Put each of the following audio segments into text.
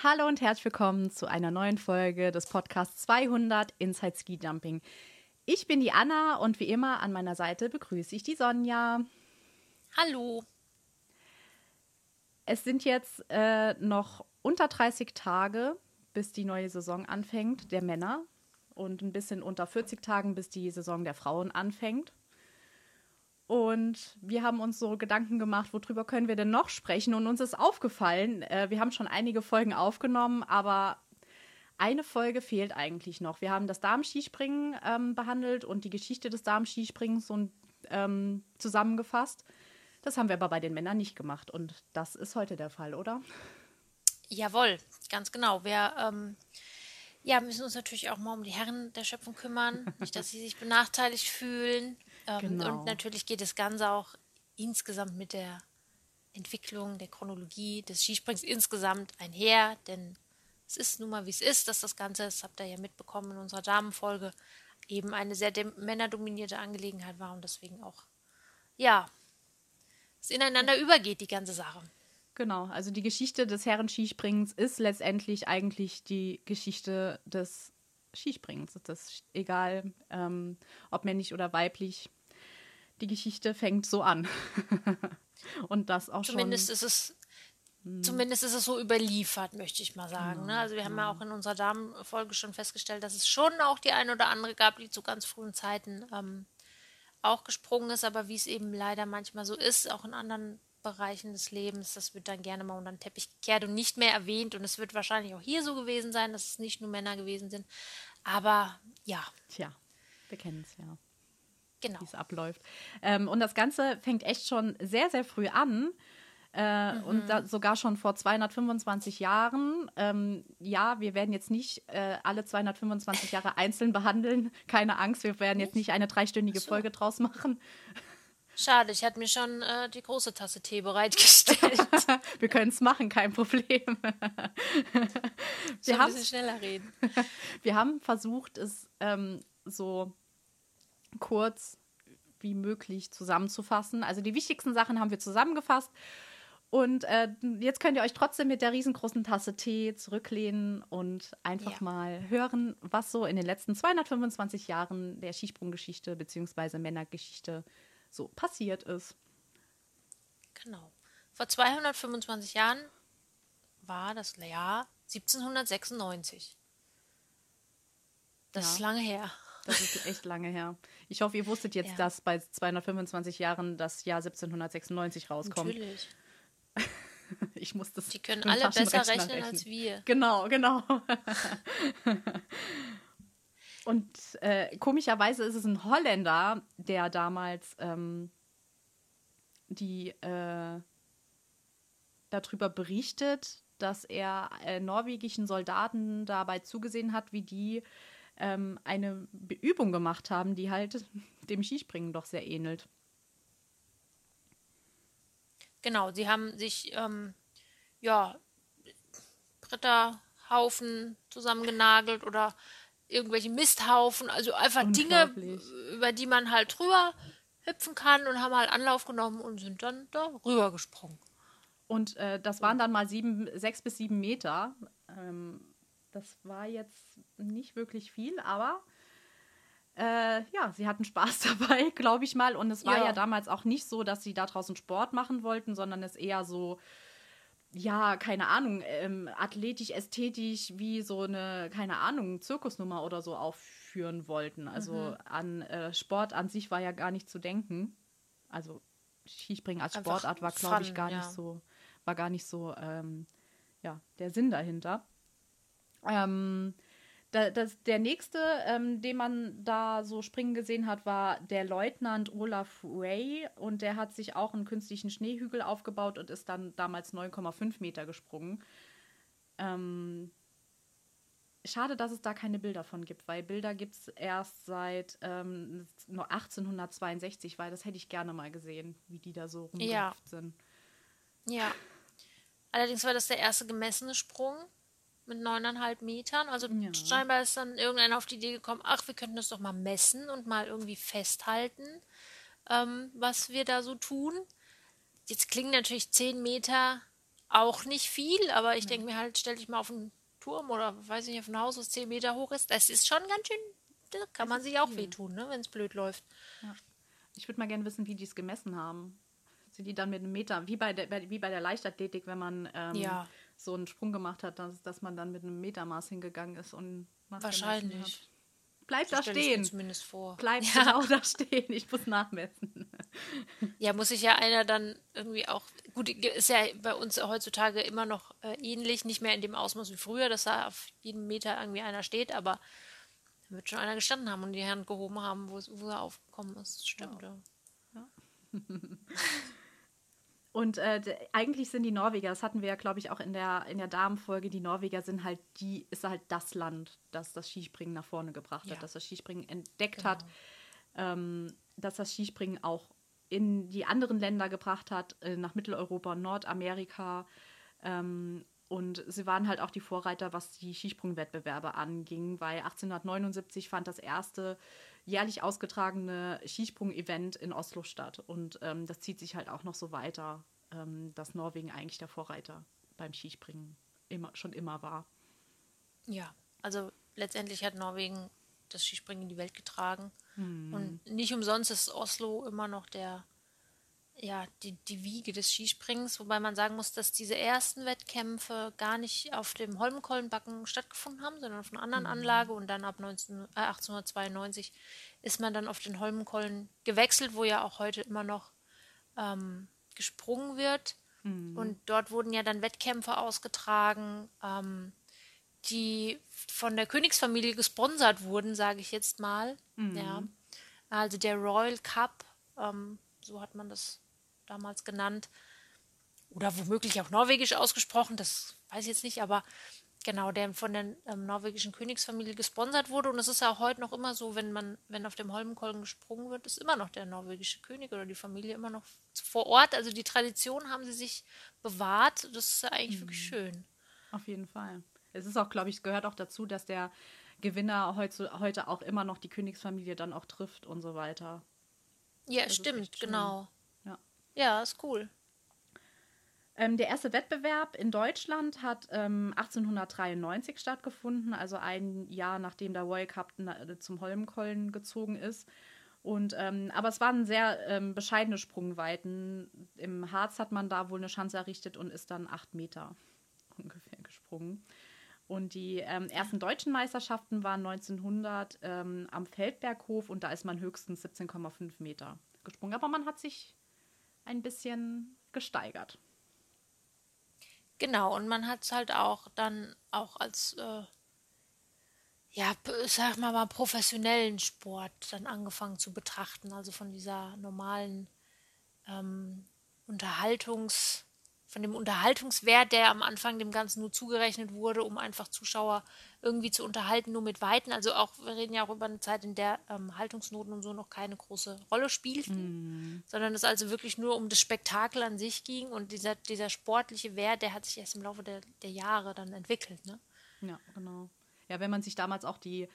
Hallo und herzlich willkommen zu einer neuen Folge des Podcasts 200 Inside Ski Jumping. Ich bin die Anna und wie immer an meiner Seite begrüße ich die Sonja. Hallo. Es sind jetzt äh, noch unter 30 Tage, bis die neue Saison anfängt, der Männer. Und ein bisschen unter 40 Tagen, bis die Saison der Frauen anfängt. Und wir haben uns so Gedanken gemacht, worüber können wir denn noch sprechen? Und uns ist aufgefallen, äh, wir haben schon einige Folgen aufgenommen, aber eine Folge fehlt eigentlich noch. Wir haben das Darmskispringen ähm, behandelt und die Geschichte des Darmskisprings so, ähm, zusammengefasst. Das haben wir aber bei den Männern nicht gemacht und das ist heute der Fall, oder? Jawohl, ganz genau. Wir ähm, ja, müssen uns natürlich auch mal um die Herren der Schöpfung kümmern, nicht, dass sie sich benachteiligt fühlen. Ähm, genau. Und natürlich geht das Ganze auch insgesamt mit der Entwicklung der Chronologie des Skisprings insgesamt einher, denn es ist nun mal wie es ist, dass das Ganze, das habt ihr ja mitbekommen in unserer Damenfolge, eben eine sehr männerdominierte Angelegenheit war und deswegen auch, ja, es ineinander ja. übergeht, die ganze Sache. Genau, also die Geschichte des Herren-Skisprings ist letztendlich eigentlich die Geschichte des Skispringens. Das ist egal, ähm, ob männlich oder weiblich. Die Geschichte fängt so an. Und das auch Zumindest schon. Ist es, hm. Zumindest ist es so überliefert, möchte ich mal sagen. Ne? Also wir haben ja auch in unserer Damenfolge schon festgestellt, dass es schon auch die eine oder andere gab, die zu ganz frühen Zeiten ähm, auch gesprungen ist, aber wie es eben leider manchmal so ist, auch in anderen Bereichen des Lebens, das wird dann gerne mal unter den Teppich gekehrt und nicht mehr erwähnt. Und es wird wahrscheinlich auch hier so gewesen sein, dass es nicht nur Männer gewesen sind. Aber ja. Tja, wir kennen es ja. Genau. Wie es abläuft. Ähm, und das Ganze fängt echt schon sehr, sehr früh an. Äh, mhm. Und da, sogar schon vor 225 Jahren. Ähm, ja, wir werden jetzt nicht äh, alle 225 Jahre einzeln behandeln. Keine Angst, wir werden jetzt nicht eine dreistündige so. Folge draus machen. Schade, ich hatte mir schon äh, die große Tasse Tee bereitgestellt. wir können es machen, kein Problem. wir ein bisschen schneller reden. wir haben versucht, es ähm, so kurz wie möglich zusammenzufassen. Also die wichtigsten Sachen haben wir zusammengefasst. Und äh, jetzt könnt ihr euch trotzdem mit der riesengroßen Tasse Tee zurücklehnen und einfach ja. mal hören, was so in den letzten 225 Jahren der Skisprunggeschichte bzw. Männergeschichte so passiert ist. Genau. Vor 225 Jahren war das Jahr 1796. Das ja. ist lange her. Das ist echt lange her. Ich hoffe, ihr wusstet jetzt, ja. dass bei 225 Jahren das Jahr 1796 rauskommt. Natürlich. Ich muss das. Die können alle besser rechnen, rechnen als wir. Genau, genau. Und äh, komischerweise ist es ein Holländer, der damals ähm, die äh, darüber berichtet, dass er äh, norwegischen Soldaten dabei zugesehen hat, wie die ähm, eine Übung gemacht haben, die halt dem Skispringen doch sehr ähnelt. Genau, sie haben sich ähm, ja Bretterhaufen zusammengenagelt oder irgendwelche Misthaufen, also einfach Dinge, über die man halt drüber hüpfen kann und haben halt Anlauf genommen und sind dann da rüber gesprungen. Und äh, das waren dann mal sieben, sechs bis sieben Meter. Ähm, das war jetzt nicht wirklich viel, aber äh, ja, sie hatten Spaß dabei, glaube ich mal. Und es war ja. ja damals auch nicht so, dass sie da draußen Sport machen wollten, sondern es eher so ja, keine Ahnung, ähm, athletisch, ästhetisch wie so eine, keine Ahnung, Zirkusnummer oder so aufführen wollten. Also mhm. an äh, Sport an sich war ja gar nicht zu denken. Also Skispringen als Einfach Sportart war, glaube ich, gar ja. nicht so, war gar nicht so, ähm, ja, der Sinn dahinter. Ähm, da, das, der nächste, ähm, den man da so springen gesehen hat, war der Leutnant Olaf Ray und der hat sich auch einen künstlichen Schneehügel aufgebaut und ist dann damals 9,5 Meter gesprungen. Ähm, schade, dass es da keine Bilder von gibt, weil Bilder gibt es erst seit ähm, 1862, weil das hätte ich gerne mal gesehen, wie die da so rumgehüpft ja. sind. Ja. Allerdings war das der erste gemessene Sprung mit neuneinhalb Metern. Also ja. scheinbar ist dann irgendeiner auf die Idee gekommen, ach, wir könnten das doch mal messen und mal irgendwie festhalten, ähm, was wir da so tun. Jetzt klingen natürlich zehn Meter auch nicht viel, aber ich denke mir halt, stell dich mal auf einen Turm oder weiß ich nicht, auf ein Haus, was 10 Meter hoch ist. Das ist schon ganz schön, da kann man sich auch wehtun, ne, wenn es blöd läuft. Ja. Ich würde mal gerne wissen, wie die es gemessen haben. Sind die dann mit einem Meter, wie bei der, wie bei der Leichtathletik, wenn man ähm, Ja. So einen Sprung gemacht hat, dass, dass man dann mit einem Metermaß hingegangen ist und nachgemessen Wahrscheinlich. Bleib So da stehen. zumindest vor. Bleib ja. genau da stehen. Ich muss nachmessen. Ja, muss sich ja einer dann irgendwie auch. Gut, ist ja bei uns heutzutage immer noch äh, ähnlich, nicht mehr in dem Ausmaß wie früher, dass da auf jedem Meter irgendwie einer steht, aber da wird schon einer gestanden haben und die Hand gehoben haben, wo, es- wo er aufgekommen ist. Stimmt, ja. Und äh, eigentlich sind die Norweger, das hatten wir ja, glaube ich, auch in der, in der Damenfolge, die Norweger sind halt die, ist halt das Land, das das Skispringen nach vorne gebracht Ja. hat, das das Skispringen entdeckt Genau. hat, ähm, dass das Skispringen auch in die anderen Länder gebracht hat, äh, nach Mitteleuropa, Nordamerika. Ähm, und sie waren halt auch die Vorreiter, was die Skisprungwettbewerbe anging, weil 1879 fand das erste jährlich ausgetragene Skisprung-Event in Oslo statt. Und ähm, das zieht sich halt auch noch so weiter, ähm, dass Norwegen eigentlich der Vorreiter beim Skispringen immer, schon immer war. Ja, also letztendlich hat Norwegen das Skispringen in die Welt getragen. Und nicht umsonst ist Oslo immer noch der, ja, die, die Wiege des Skisprings, wobei man sagen muss, dass diese ersten Wettkämpfe gar nicht auf dem Holmenkollenbacken stattgefunden haben, sondern auf einer anderen Anlage und dann ab 19, äh, 1892 ist man dann auf den Holmenkollen gewechselt, wo ja auch heute immer noch ähm, gesprungen wird. Und dort wurden ja dann Wettkämpfe ausgetragen, ähm, die von der Königsfamilie gesponsert wurden, sage ich jetzt mal. Ja. Also der Royal Cup, ähm, so hat man das damals genannt. Oder womöglich auch norwegisch ausgesprochen, das weiß ich jetzt nicht, aber genau, der von der ähm, norwegischen Königsfamilie gesponsert wurde. Und es ist ja auch heute noch immer so, wenn man, wenn auf dem Holmenkollen gesprungen wird, ist immer noch der norwegische König oder die Familie immer noch vor Ort. Also die Tradition haben sie sich bewahrt. Das ist ja eigentlich wirklich schön. Auf jeden Fall. Es ist auch, glaube ich, gehört auch dazu, dass der Gewinner heute, heute auch immer noch die Königsfamilie dann auch trifft und so weiter. Ja, ist stimmt, genau. Ja. Ist cool. Ähm, der erste Wettbewerb in Deutschland hat ähm, 1893 stattgefunden, also ein Jahr nachdem der Royal Cup na- zum Holmenkollen gezogen ist. Und, ähm, aber es waren sehr ähm, bescheidene Sprungweiten. Im Harz hat man da wohl eine Schanze errichtet und ist dann acht Meter ungefähr gesprungen. Und die ähm, ersten deutschen Meisterschaften waren 1900 ähm, am Feldberghof und da ist man höchstens 17,5 Meter gesprungen. Aber man hat sich ein bisschen gesteigert. Genau, und man hat es halt auch dann auch als, äh, ja, sag mal mal, professionellen Sport dann angefangen zu betrachten. Also von dieser normalen ähm, Unterhaltungs, von dem Unterhaltungswert, der am Anfang dem Ganzen nur zugerechnet wurde, um einfach Zuschauer irgendwie zu unterhalten, nur mit Weiten. Also auch, wir reden ja auch über eine Zeit, in der ähm, Haltungsnoten und so noch keine große Rolle spielten, sondern es also wirklich nur um das Spektakel an sich ging und dieser, dieser sportliche Wert, der hat sich erst im Laufe der, der Jahre dann entwickelt. Ne? Ja, genau. Ja, wenn man sich damals auch die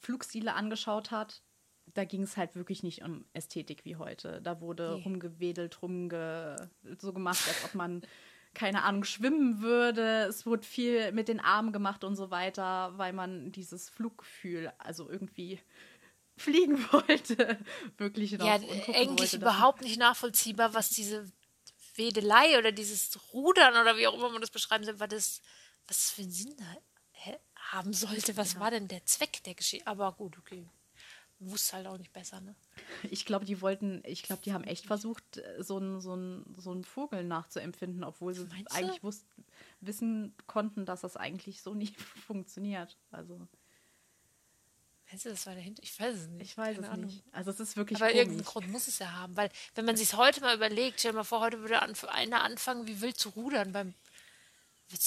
Flugstile angeschaut hat, da ging es halt wirklich nicht um Ästhetik wie heute. Da wurde Nee. rumgewedelt, rumge so gemacht, als ob man, keine Ahnung, schwimmen würde. Es wurde viel mit den Armen gemacht und so weiter, weil man dieses Fluggefühl, also irgendwie fliegen wollte, wirklich noch. Ja, eigentlich wollte, überhaupt nicht nachvollziehbar, was diese Wedelei oder dieses Rudern oder wie auch immer man das beschreiben soll, was das, was für einen Sinn hä- haben sollte. Was war denn der Zweck der Geschichte? Aber gut, okay. Wusste halt auch nicht besser, ne? Ich glaube, die wollten, ich glaube, die haben echt versucht, äh, so einen so so einen Vogel nachzuempfinden, obwohl sie Meinst eigentlich wusst, wissen konnten, dass das eigentlich so nicht funktioniert. Also, Meinst du, das war dahinter? Ich weiß es nicht. ich weiß Keine es Ahnung. nicht. Also, es ist wirklich Aber irgendeinen. Grund muss es ja haben, weil wenn man sich heute mal überlegt, stell dir mal vor, heute würde an, einer anfangen, wie wild zu rudern beim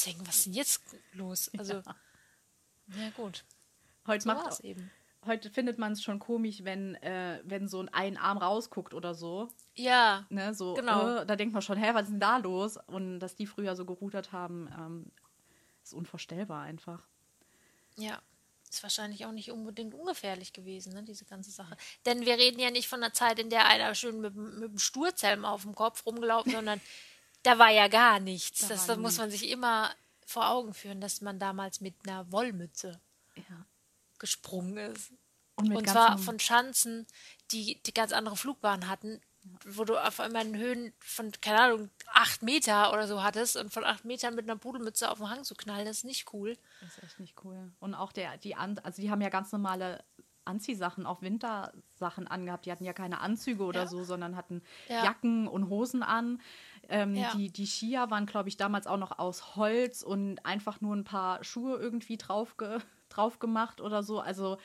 denken, was ist denn jetzt los? Also, ja, gut. Heute, So macht, war's eben. Heute findet man es schon komisch, wenn, äh, wenn so ein Arm rausguckt oder so. Ja, Ne, so Genau. äh, da denkt man schon, hä, was ist denn da los? Und dass die früher so gerudert haben, ähm, ist unvorstellbar einfach. ja. Ist wahrscheinlich auch nicht unbedingt ungefährlich gewesen, ne, diese ganze Sache. Denn wir reden ja nicht von einer Zeit, in der einer schön mit, mit dem Sturzhelm auf dem Kopf rumgelaufen, sondern da war ja gar nichts. Da das war da muss man sich immer vor Augen führen, dass man damals mit einer Wollmütze Ja. Gesprungen ist. Und Und zwar von Schanzen, die, die ganz andere Flugbahnen hatten, wo du auf einmal in Höhen von, keine Ahnung, acht Meter oder so hattest und von acht Metern mit einer Pudelmütze auf den Hang zu knallen, das ist nicht cool. Das ist echt nicht cool. Und auch der, die An also die haben ja ganz normale Anziehsachen, auch Wintersachen angehabt. Die hatten ja keine Anzüge oder Ja. so, sondern hatten Ja. Jacken und Hosen an. Ähm, Ja. die, die Skier waren, glaube ich, damals auch noch aus Holz und einfach nur ein paar Schuhe irgendwie drauf, ge drauf gemacht oder so. Also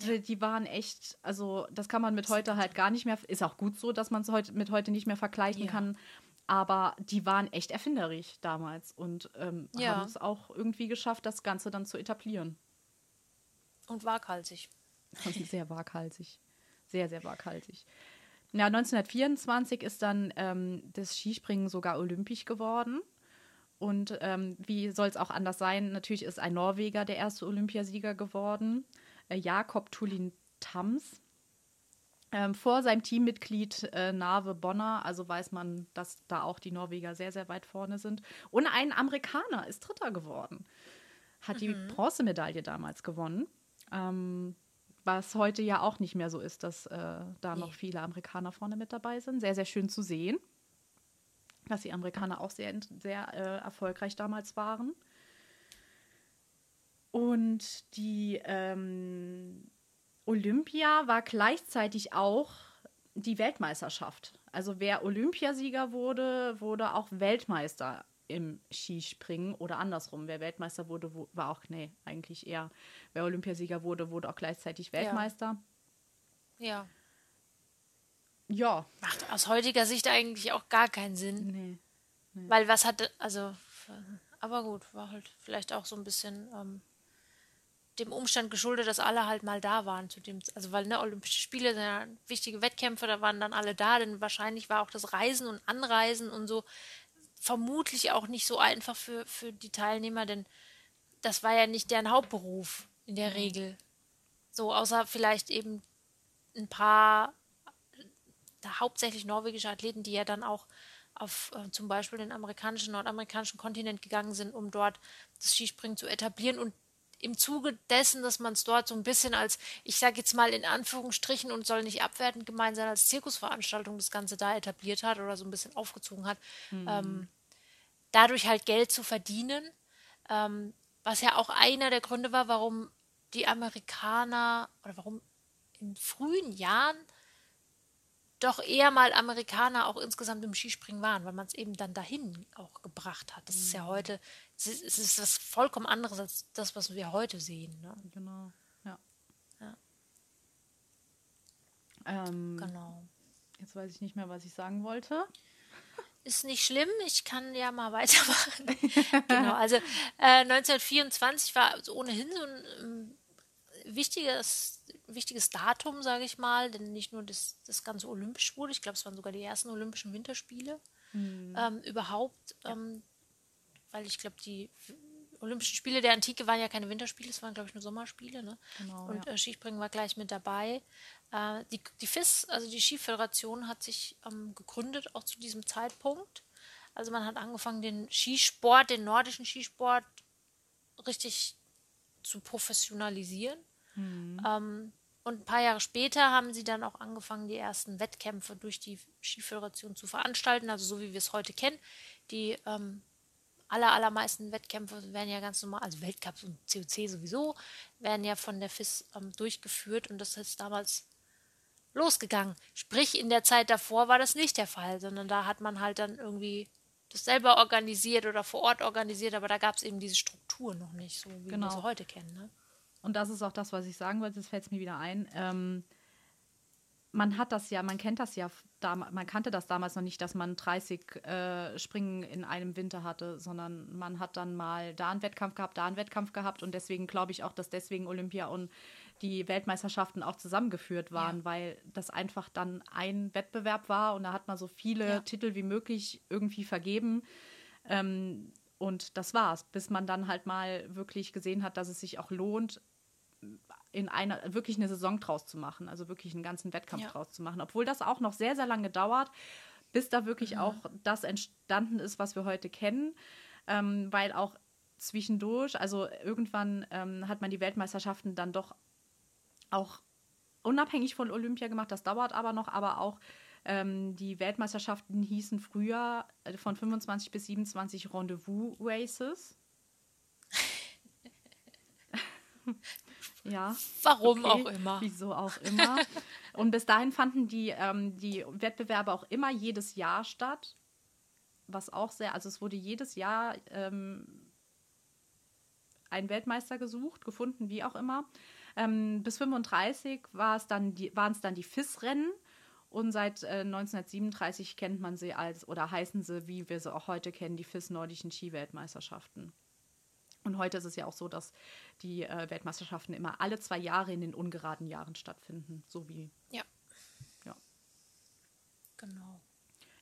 die, die waren echt, also das kann man mit heute halt gar nicht mehr, ist auch gut so, dass man es heute, mit heute nicht mehr vergleichen Ja. kann. Aber die waren echt erfinderisch damals und ähm, Ja. haben es auch irgendwie geschafft, das Ganze dann zu etablieren. Und waghalsig. sehr waghalsig. Sehr, sehr waghalsig. Ja, 1924 ist dann ähm, das Skispringen sogar olympisch geworden. Und ähm, wie soll es auch anders sein? Natürlich ist ein Norweger der erste Olympiasieger geworden, äh, Jakob Tullin Tams. Ähm, vor seinem Teammitglied äh, Nave Bonner, also weiß man, dass da auch die Norweger sehr, sehr weit vorne sind. Und ein Amerikaner ist Dritter geworden. Hat die Bronzemedaille damals gewonnen. Ähm, was heute ja auch nicht mehr so ist, dass äh, da noch viele Amerikaner vorne mit dabei sind. Sehr, sehr schön zu sehen, dass die Amerikaner auch sehr, sehr äh, erfolgreich damals waren. Und die ähm, Olympia war gleichzeitig auch die Weltmeisterschaft. Also wer Olympiasieger wurde, wurde auch Weltmeister im Skispringen oder andersrum. Wer Weltmeister wurde, war auch, nee, eigentlich eher, wer Olympiasieger wurde, wurde auch gleichzeitig Weltmeister. Ja. Ja. Macht aus heutiger Sicht eigentlich auch gar keinen Sinn. Nee. Weil was hatte, also, aber gut, war halt vielleicht auch so ein bisschen ähm, dem Umstand geschuldet, dass alle halt mal da waren zu dem, also weil ne, Olympische Spiele sind ja wichtige Wettkämpfe, da waren dann alle da, denn wahrscheinlich war auch das Reisen und Anreisen und so vermutlich auch nicht so einfach für, für die Teilnehmer, denn das war ja nicht deren Hauptberuf in der Regel. So, außer vielleicht eben ein paar da hauptsächlich norwegische Athleten, die ja dann auch auf äh, zum Beispiel den amerikanischen, nordamerikanischen Kontinent gegangen sind, um dort das Skispringen zu etablieren. Und im Zuge dessen, dass man es dort so ein bisschen als, ich sage jetzt mal in Anführungsstrichen und soll nicht abwertend gemeint sein, als Zirkusveranstaltung das Ganze da etabliert hat oder so ein bisschen aufgezogen hat, ähm, dadurch halt Geld zu verdienen, ähm, was ja auch einer der Gründe war, warum die Amerikaner oder warum in frühen Jahren doch eher mal Amerikaner auch insgesamt im Skispringen waren, weil man es eben dann dahin auch gebracht hat. Das ist ja heute, es ist, es ist was vollkommen anderes als das, was wir heute sehen. Ne? Genau. Ja. Ja. Ähm, Genau. Jetzt weiß ich nicht mehr, was ich sagen wollte. Ist nicht schlimm, ich kann ja mal weitermachen. genau, also äh, 1924 war ohnehin so ein ähm, wichtiges, wichtiges Datum, sage ich mal, denn nicht nur das, das Ganze olympisch wurde, ich glaube, es waren sogar die ersten Olympischen Winterspiele ähm, überhaupt, ähm, weil ich glaube, die Olympischen Spiele der Antike waren ja keine Winterspiele, es waren, glaube ich, nur Sommerspiele. Ne? Genau, Und ja. äh, Skispringen war gleich mit dabei. Äh, die, die FIS, also die Skiföderation, hat sich ähm, gegründet, auch zu diesem Zeitpunkt. Also man hat angefangen, den Skisport, den nordischen Skisport richtig zu professionalisieren. Ähm, und ein paar Jahre später haben sie dann auch angefangen, die ersten Wettkämpfe durch die Skiföderation zu veranstalten, also so wie wir es heute kennen. Die ähm, aller, allermeisten Wettkämpfe werden ja ganz normal, also Weltcups und COC sowieso, werden ja von der FIS ähm, durchgeführt und das ist damals losgegangen. Sprich, in der Zeit davor war das nicht der Fall, sondern da hat man halt dann irgendwie das selber organisiert oder vor Ort organisiert, aber da gab es eben diese Struktur noch nicht, so wie Genau. wir sie heute kennen. Ne? Und das ist auch das, was ich sagen wollte, jetzt fällt es mir wieder ein. Ähm, man hat das ja, man kennt das ja, man kannte das damals noch nicht, dass man 30 äh, Springen in einem Winter hatte, sondern man hat dann mal da einen Wettkampf gehabt, da einen Wettkampf gehabt und deswegen glaube ich auch, dass deswegen Olympia und die Weltmeisterschaften auch zusammengeführt waren, Ja. weil das einfach dann ein Wettbewerb war und da hat man so viele Ja. Titel wie möglich irgendwie vergeben. Ähm, und das war's, bis man dann halt mal wirklich gesehen hat, dass es sich auch lohnt, in einer wirklich eine Saison draus zu machen, also wirklich einen ganzen Wettkampf Ja. draus zu machen. Obwohl das auch noch sehr, sehr lange dauert, bis da wirklich mhm. auch das entstanden ist, was wir heute kennen. Ähm, weil auch zwischendurch, also irgendwann ähm, hat man die Weltmeisterschaften dann doch auch unabhängig von Olympia gemacht. Das dauert aber noch, aber auch ähm, die Weltmeisterschaften hießen früher äh, von 25 bis 27 Rendezvous Races. ja. Warum okay. auch immer. Wieso auch immer. Und bis dahin fanden die, ähm, die Wettbewerbe auch immer jedes Jahr statt. Was auch sehr, also es wurde jedes Jahr ähm, ein Weltmeister gesucht, gefunden, wie auch immer. Ähm, bis 35 war es dann die, waren es dann die FIS-Rennen. Und seit äh, 1937 kennt man sie als, oder heißen sie, wie wir sie auch heute kennen, die FIS Nordischen Skiweltmeisterschaften. Und heute ist es ja auch so, dass die äh, Weltmeisterschaften immer alle zwei Jahre in den ungeraden Jahren stattfinden. So wie. Ja. Ja. Genau.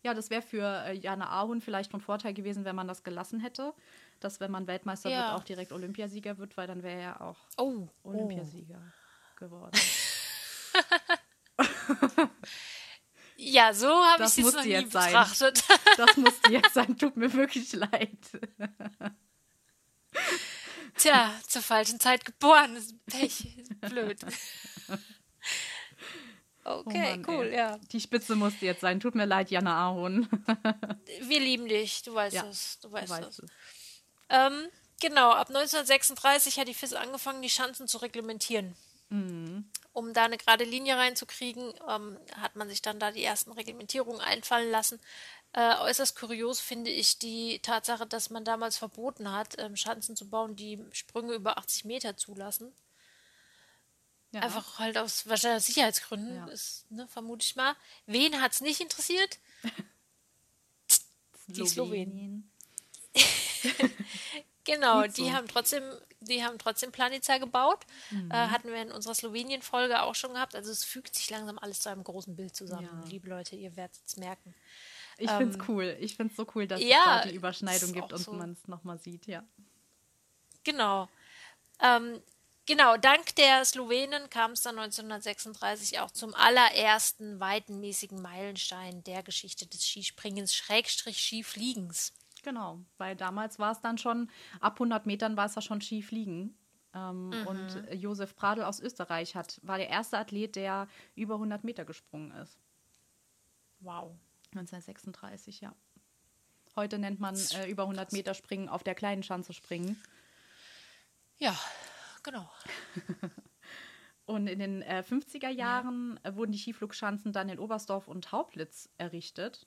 Ja, das wäre für äh, Jana Ahun vielleicht von Vorteil gewesen, wenn man das gelassen hätte. Dass, wenn man Weltmeister ja. wird, auch direkt Olympiasieger wird, weil dann wäre er auch oh. Olympiasieger oh. geworden. ja, so habe ich es noch nie jetzt betrachtet. Sein. Das musste jetzt sein. Tut mir wirklich leid. Tja, zur falschen Zeit geboren. ist Pech. Ist blöd. Oh okay, oh Mann, cool, ey. ja. Die Spitze musste jetzt sein. Tut mir leid, Jana Ahon. Wir lieben dich, du weißt ja, es. Du weißt, du weißt es. Ähm, genau, ab 1936 hat die FIS angefangen, die Schanzen zu reglementieren. Mhm. Um da eine gerade Linie reinzukriegen, ähm, hat man sich dann da die ersten Reglementierungen einfallen lassen. Äh, äußerst kurios finde ich die Tatsache, dass man damals verboten hat, ähm, Schanzen zu bauen, die Sprünge über 80 Meter zulassen. Ja. Einfach halt aus wahrscheinlich Sicherheitsgründen, ja. ist, ne, vermute ich mal. Wen hat es nicht interessiert? die Slowenien. genau, so. die haben trotzdem, die haben trotzdem Planica gebaut. Mhm. Äh, hatten wir in unserer Slowenien-Folge auch schon gehabt. Also es fügt sich langsam alles zu einem großen Bild zusammen. Ja. Liebe Leute, ihr werdet es merken. Ich ähm, finde es cool. Ich finde es so cool, dass ja, es da die Überschneidung gibt und so. man es nochmal sieht, ja. Genau. Ähm, Genau, dank der Slowenen kam es dann 1936 auch zum allerersten weitenmäßigen Meilenstein der Geschichte des Skispringens, Schrägstrich Skifliegens. Genau, weil damals war es dann schon, ab 100 Metern war es ja schon Skifliegen. Ähm, mhm. Und Josef Pradl aus Österreich hat, war der erste Athlet, der über 100 Meter gesprungen ist. Wow. 1936, ja. Heute nennt man äh, über 100 Meter springen auf der kleinen Schanze springen. Ja, genau. und in den äh, 50er Jahren ja. Äh, wurden die Skiflugschanzen dann in Oberstdorf und Hauplitz errichtet.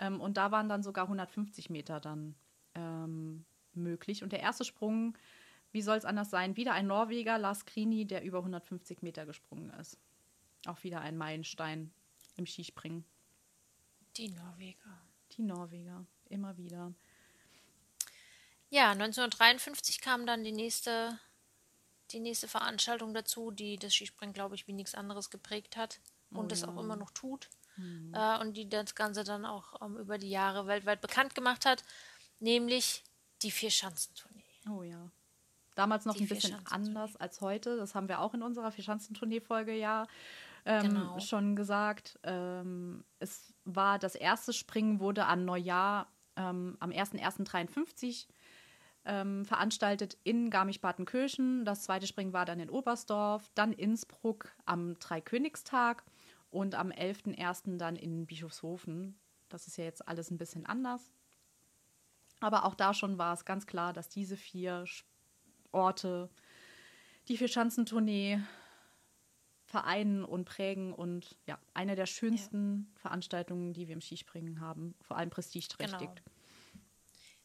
Ähm, und da waren dann sogar 150 Meter dann ähm, möglich. Und der erste Sprung, wie soll es anders sein? Wieder ein Norweger, Lars Krini, der über 150 Meter gesprungen ist. Auch wieder ein Meilenstein im Skispringen. Die Norweger. Die Norweger, immer wieder. Ja, 1953 kam dann die nächste die nächste Veranstaltung dazu, die das Skispringen, glaube ich, wie nichts anderes geprägt hat und oh, das ja. auch immer noch tut. Mhm. Äh, und die das Ganze dann auch ähm, über die Jahre weltweit bekannt gemacht hat, nämlich die Vier-Schanzentournee. Oh ja. Damals noch die ein bisschen anders als heute. Das haben wir auch in unserer Vier-Schanzentournee-Folge ja ähm, genau. schon gesagt. Ähm, es war das erste Springen, wurde an Neujahr ähm, am 01.01.53 ähm, veranstaltet in Garmisch-Partenkirchen. Das zweite Springen war dann in Oberstdorf, dann Innsbruck am Dreikönigstag und am 11.01. dann in Bischofshofen. Das ist ja jetzt alles ein bisschen anders. Aber auch da schon war es ganz klar, dass diese vier Orte die Vier-Schanzentournee vereinen und prägen und ja, eine der schönsten ja. Veranstaltungen, die wir im Skispringen haben, vor allem prestigeträchtig. Genau.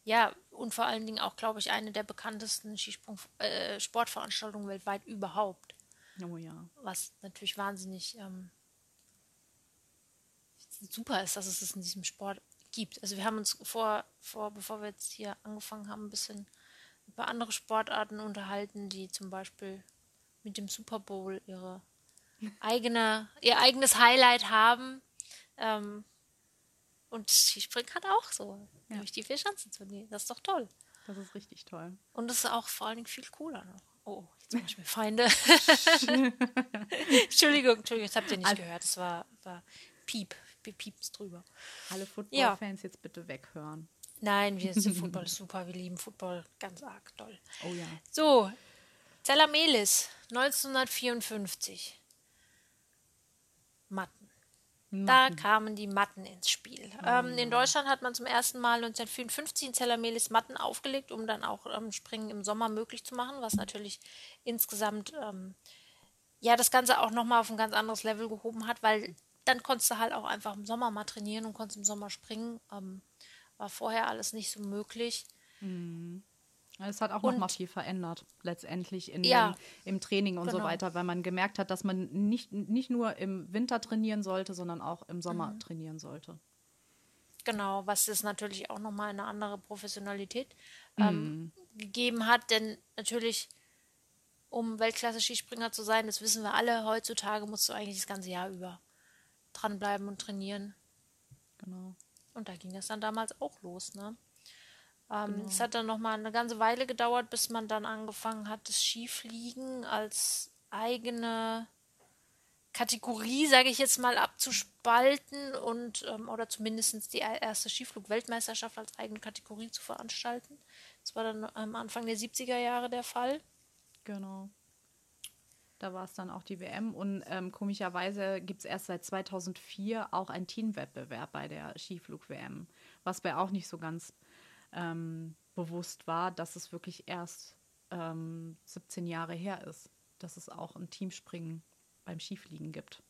Ja, und vor allen Dingen auch, glaube ich, eine der bekanntesten Skisprung-Sportveranstaltungen äh, weltweit überhaupt. Oh ja. Was natürlich wahnsinnig ähm, super ist, dass es es in diesem Sport gibt. Also wir haben uns vor, vor, bevor wir jetzt hier angefangen haben, ein bisschen über andere Sportarten unterhalten, die zum Beispiel mit dem Super Bowl ihre eigene, ihr eigenes Highlight haben. Ähm, und Skispringen hat auch so. Ja. Nämlich die Vierschanzentournee. Das ist doch toll. Das ist richtig toll. Und das ist auch vor allen Dingen viel cooler noch. Oh, jetzt mache ich mir Feinde. Entschuldigung, Entschuldigung, das habt ihr nicht also, gehört. Das war, war Piep. Wir piepst drüber. Alle Football-Fans ja. jetzt bitte weghören. Nein, wir sind Football super, wir lieben Football ganz arg toll. Oh ja. So, Zellamelis, 1954. Matten. Matten. Da kamen die Matten ins Spiel. Oh. Ähm, in Deutschland hat man zum ersten Mal 1954 in Zellamelis Matten aufgelegt, um dann auch ähm, Springen im Sommer möglich zu machen, was natürlich insgesamt ähm, ja das Ganze auch nochmal auf ein ganz anderes Level gehoben hat, weil dann konntest du halt auch einfach im Sommer mal trainieren und konntest im Sommer springen. Ähm, war vorher alles nicht so möglich. Mhm. Es hat auch und, noch mal viel verändert, letztendlich in ja, dem, im Training und genau. so weiter, weil man gemerkt hat, dass man nicht, nicht nur im Winter trainieren sollte, sondern auch im Sommer mhm. trainieren sollte. Genau, was es natürlich auch nochmal eine andere Professionalität ähm, mhm. gegeben hat, denn natürlich, um Weltklasse-Skispringer zu sein, das wissen wir alle, heutzutage musst du eigentlich das ganze Jahr über dranbleiben und trainieren. Genau. Und da ging das dann damals auch los, ne? Ähm, genau. Es hat dann noch mal eine ganze Weile gedauert, bis man dann angefangen hat, das Skifliegen als eigene Kategorie, sage ich jetzt mal, abzuspalten und ähm, oder zumindest die erste Skiflug-Weltmeisterschaft als eigene Kategorie zu veranstalten. Das war dann am Anfang der 70er Jahre der Fall. Genau. Da war es dann auch die WM und ähm, komischerweise gibt es erst seit 2004 auch einen Teamwettbewerb bei der Skiflug-WM, was mir auch nicht so ganz ähm, bewusst war, dass es wirklich erst ähm, 17 Jahre her ist, dass es auch ein Teamspringen beim Skifliegen gibt.